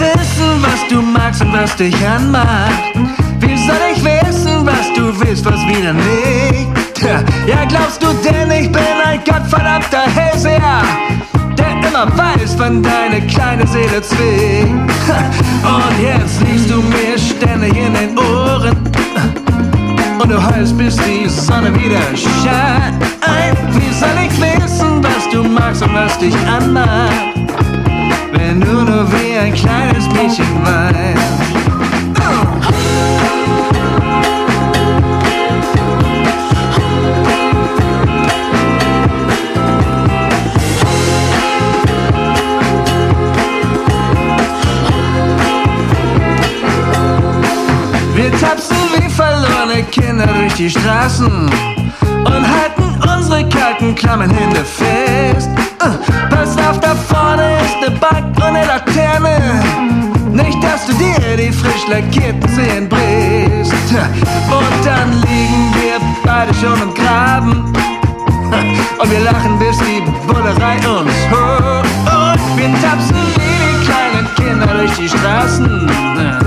wissen, was du magst und was dich anmacht? Wie soll ich wissen, was du willst, was wieder nicht? Ja, glaubst du denn, ich bin ein gottverdammter Hellseher? Der immer weiß, wann deine kleine Seele zwingt. Und jetzt liegst du mir ständig in den Ohren. Und du heulst, bis die Sonne wieder scheint. Wie soll ich wissen, was du magst und was dich anmacht? Tapsen wie verlorene Kinder durch die Straßen und halten unsere kalten, klammen Hände fest. Uh, pass auf, da vorne ist ne Bank und ne Laterne. Nicht, dass du dir die frisch lackierten Zehen brichst. Und dann liegen wir beide schon im Graben. Und wir lachen, bis die Bullerei uns hoch. Und wir tapsen wie die kleinen Kinder durch die Straßen.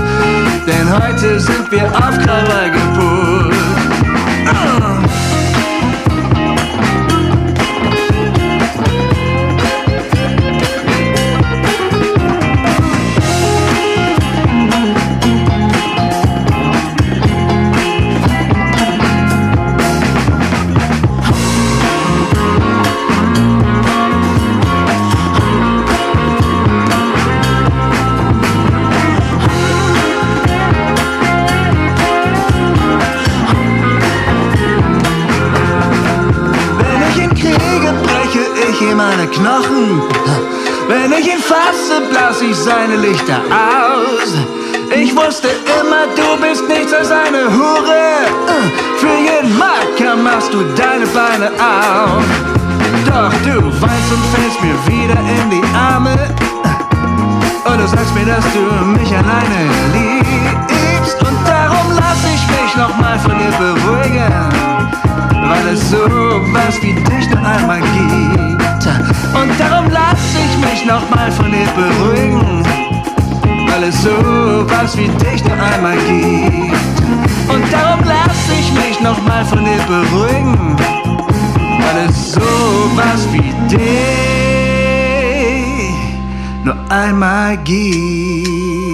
Denn heute sind wir auf Krawall gepult. Meine Knochen. Wenn ich ihn fasse, blas ich seine Lichter aus. Ich wusste immer, du bist nichts als eine Hure. Für jeden Marker machst du deine Beine auf. Doch du weinst und fällst mir wieder in die Arme. Und du sagst mir, dass du mich alleine liebst. Nochmal von dir beruhigen, weil es so was wie dich nur einmal gibt. Und darum lass ich mich nochmal von dir beruhigen, weil es so was wie dich nur einmal gibt.